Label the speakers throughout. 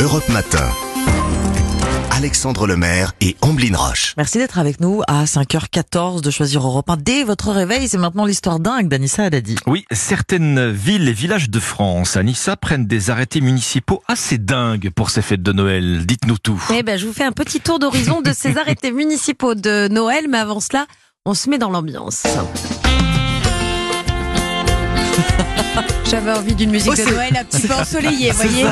Speaker 1: Europe Matin. Alexandre Lemaire et Amblin Roche.
Speaker 2: Merci d'être avec nous à 5h14 de choisir Europe 1 dès votre réveil. C'est maintenant l'histoire dingue d'Anissa Haddadi.
Speaker 3: Oui, certaines villes et villages de France, à Nissa, prennent des arrêtés municipaux assez dingues pour ces fêtes de Noël. Dites-nous tout.
Speaker 4: Eh ben, je vous fais un petit tour d'horizon de ces arrêtés municipaux de Noël, mais avant cela, on se met dans l'ambiance. J'avais envie d'une musique
Speaker 2: Oh,
Speaker 4: de
Speaker 2: c'est-
Speaker 4: Noël un petit peu ensoleillée, voyez.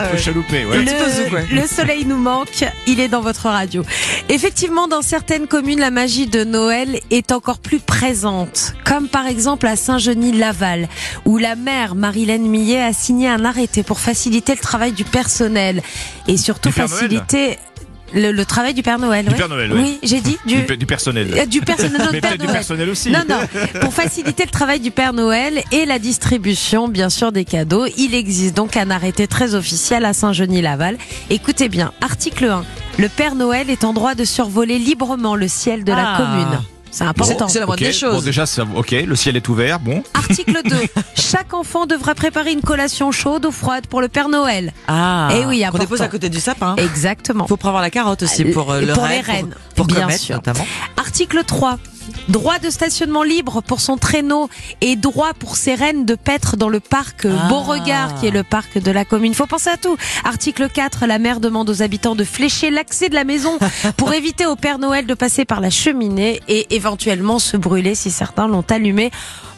Speaker 4: Le, le soleil nous manque, il est dans votre radio. Effectivement, dans certaines communes, la magie de Noël est encore plus présente, comme par exemple à Saint-Genis-Laval, où la maire Marilène Millet a signé un arrêté pour faciliter le travail du personnel et surtout faciliter le, le travail du Père Noël.
Speaker 3: Du
Speaker 4: ouais.
Speaker 3: Père Noël, ouais.
Speaker 4: Oui, j'ai dit du,
Speaker 3: Du, du personnel.
Speaker 4: euh, du personnel, non,
Speaker 3: Mais
Speaker 4: du Père
Speaker 3: personnel aussi.
Speaker 4: Non, non. Pour faciliter le travail du Père Noël et la distribution, bien sûr, des cadeaux, il existe donc un arrêté très officiel à Saint-Genis-Laval. Écoutez bien, article 1. Le Père Noël est en droit de survoler librement le ciel de la
Speaker 2: Ah.
Speaker 4: commune. C'est important.
Speaker 2: C'est la moindre des choses.
Speaker 3: Bon, déjà, ça, ok, le ciel est ouvert, bon.
Speaker 4: Article 2. Chaque enfant devra préparer une collation chaude ou froide pour le Père Noël.
Speaker 2: Ah,
Speaker 4: Eh oui, important.
Speaker 2: dépose à côté du sapin.
Speaker 4: Exactement.
Speaker 2: faut prévoir la carotte aussi
Speaker 4: Euh,
Speaker 2: pour euh, le
Speaker 4: pour
Speaker 2: renne,
Speaker 4: les rennes,
Speaker 2: pour, pour
Speaker 4: bien
Speaker 2: comète,
Speaker 4: sûr.
Speaker 2: notamment.
Speaker 4: Article 3. Droit de stationnement libre pour son traîneau et droit pour ses rennes de paître dans le parc
Speaker 2: Ah.
Speaker 4: Beauregard, qui est le parc de la commune. Faut penser à tout. Article 4. La maire demande aux habitants de flécher l'accès de la maison pour éviter au Père Noël de passer par la cheminée et éventuellement se brûler si certains l'ont allumé.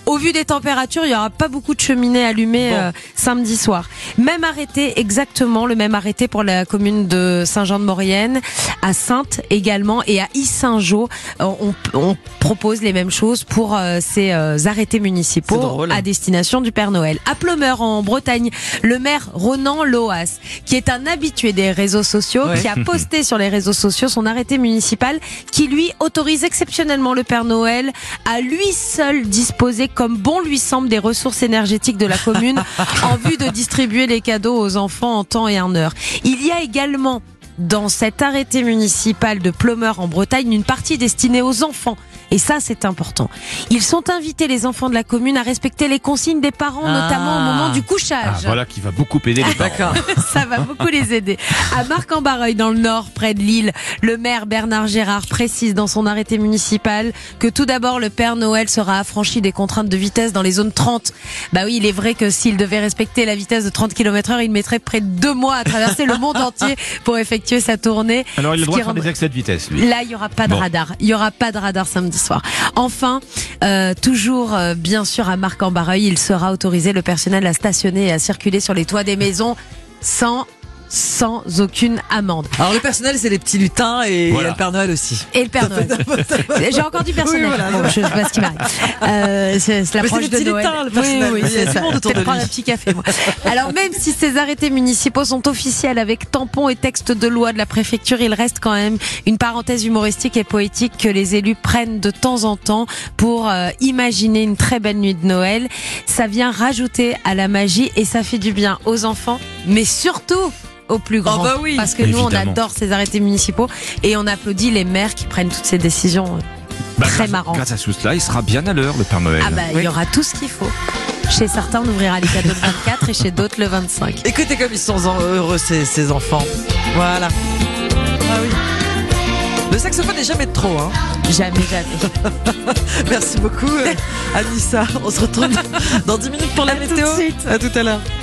Speaker 4: Au vu des températures, il y aura pas beaucoup de cheminées allumées
Speaker 2: Bon.
Speaker 4: euh, samedi soir. Même arrêté, exactement le même arrêté pour la commune de Saint-Jean-de-Maurienne, à Sainte également et à Issingeau. Euh, On, on propose les mêmes choses pour euh, ces euh, arrêtés municipaux
Speaker 2: drôle.
Speaker 4: à destination du Père Noël. À Pleumeur en Bretagne, le maire Ronan Loas, qui est un habitué des réseaux sociaux,
Speaker 2: Ouais.
Speaker 4: qui a posté sur les réseaux sociaux son arrêté municipal qui lui autorise exceptionnellement le Père Noël à lui seul disposer comme bon lui semble des ressources énergétiques de la commune en vue de distribuer les cadeaux aux enfants en temps et en heure. Il y a également dans cet arrêté municipal de Plumeur en Bretagne une partie destinée aux enfants. Et ça, c'est important. Ils sont invités, les enfants de la commune, à respecter les consignes des parents,
Speaker 2: Ah.
Speaker 4: notamment au moment du couchage.
Speaker 3: Ah, voilà qui va beaucoup aider les parents.
Speaker 2: D'accord.
Speaker 4: Ça va beaucoup les aider. À Marc-en-Barreuil, dans le nord, près de Lille, le maire Bernard Gérard précise dans son arrêté municipal que tout d'abord, le Père Noël sera affranchi des contraintes de vitesse dans les zones 30. Bah oui, il est vrai que s'il devait respecter la vitesse de 30 km heure, il mettrait près de deux mois à traverser le monde entier pour effectuer sa tournée.
Speaker 3: Alors, il a le droit de faire des excès de vitesse, lui.
Speaker 4: Là, il y aura pas de
Speaker 3: Bon.
Speaker 4: radar. Il y aura pas de radar samedi Enfin, euh, toujours euh, bien sûr à Marc-en-Barreuil, il sera autorisé. Le personnel à stationner et à circuler sur les toits des maisons sans sans aucune amende.
Speaker 2: Alors le personnel, c'est les petits lutins et
Speaker 3: Voilà.
Speaker 2: le Père Noël aussi.
Speaker 4: Et le Père Noël. J'ai encore du personnel.
Speaker 2: Oui, voilà.
Speaker 4: Bon, je sais pas ce qui m'arrive. Euh, c'est l'approche
Speaker 2: c'est
Speaker 4: de Noël.
Speaker 2: lutins, le personnel.
Speaker 4: Oui, oui, c'est ça.
Speaker 2: le monde autour
Speaker 4: Peut-être
Speaker 2: de
Speaker 4: prendre un petit café, moi. Alors même si ces arrêtés municipaux sont officiels avec tampons et textes de loi de la préfecture, il reste quand même une parenthèse humoristique et poétique que les élus prennent de temps en temps pour euh, imaginer une très belle nuit de Noël. Ça vient rajouter à la magie et ça fait du bien aux enfants, mais surtout aux plus grands.
Speaker 2: bah oui.
Speaker 4: Parce que nous, on adore ces arrêtés municipaux et on applaudit les maires qui prennent toutes ces décisions. euh,
Speaker 3: Bah,
Speaker 4: très
Speaker 3: grâce-
Speaker 4: marrant.
Speaker 3: Grâce à tout cela, il sera bien à l'heure, le Père Noël.
Speaker 4: Ah bah, il y aura tout ce qu'il faut. Chez certains, on ouvrira les cadeaux le 24 et chez d'autres le 25.
Speaker 2: Écoutez comme ils sont heureux ces, ces enfants. Voilà. Ah oui. Le saxophone n'est jamais de trop. Hein.
Speaker 4: Jamais, jamais.
Speaker 2: Merci beaucoup, euh, Anissa. On se retrouve dans 10 minutes pour la
Speaker 4: À tout de
Speaker 2: météo.
Speaker 4: suite.
Speaker 2: À tout à l'heure.